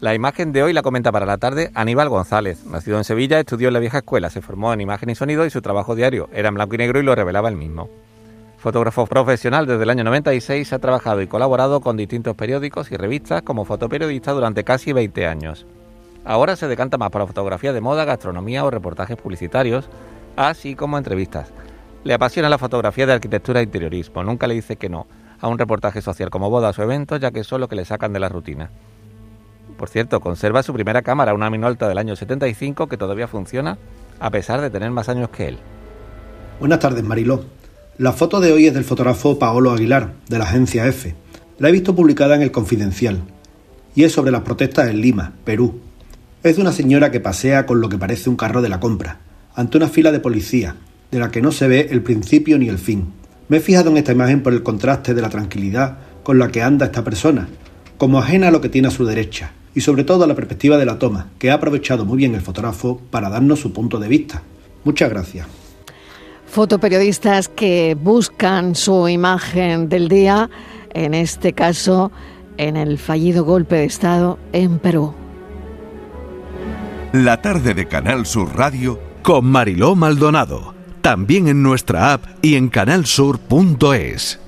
La imagen de hoy la comenta para la tarde Aníbal González. Nacido en Sevilla, estudió en la vieja escuela, se formó en imagen y sonido y su trabajo diario era en blanco y negro y lo revelaba él mismo. Fotógrafo profesional desde el año 96, ha trabajado y colaborado con distintos periódicos y revistas como fotoperiodista durante casi 20 años. Ahora se decanta más por la fotografía de moda, gastronomía o reportajes publicitarios, así como entrevistas. Le apasiona la fotografía de arquitectura e interiorismo, nunca le dice que no a un reportaje social como bodas o eventos, ya que son lo que le sacan de la rutina. Por cierto, conserva su primera cámara, una Minolta del año 75 que todavía funciona a pesar de tener más años que él. Buenas tardes, Mariló. La foto de hoy es del fotógrafo Paolo Aguilar, de la agencia F. La he visto publicada en El Confidencial y es sobre las protestas en Lima, Perú. Es de una señora que pasea con lo que parece un carro de la compra, ante una fila de policía, de la que no se ve el principio ni el fin. Me he fijado en esta imagen por el contraste de la tranquilidad con la que anda esta persona, como ajena a lo que tiene a su derecha, y sobre todo a la perspectiva de la toma, que ha aprovechado muy bien el fotógrafo para darnos su punto de vista. Muchas gracias. Fotoperiodistas que buscan su imagen del día, en este caso en el fallido golpe de Estado en Perú. La tarde de Canal Sur Radio con Mariló Maldonado, también en nuestra app y en canalsur.es.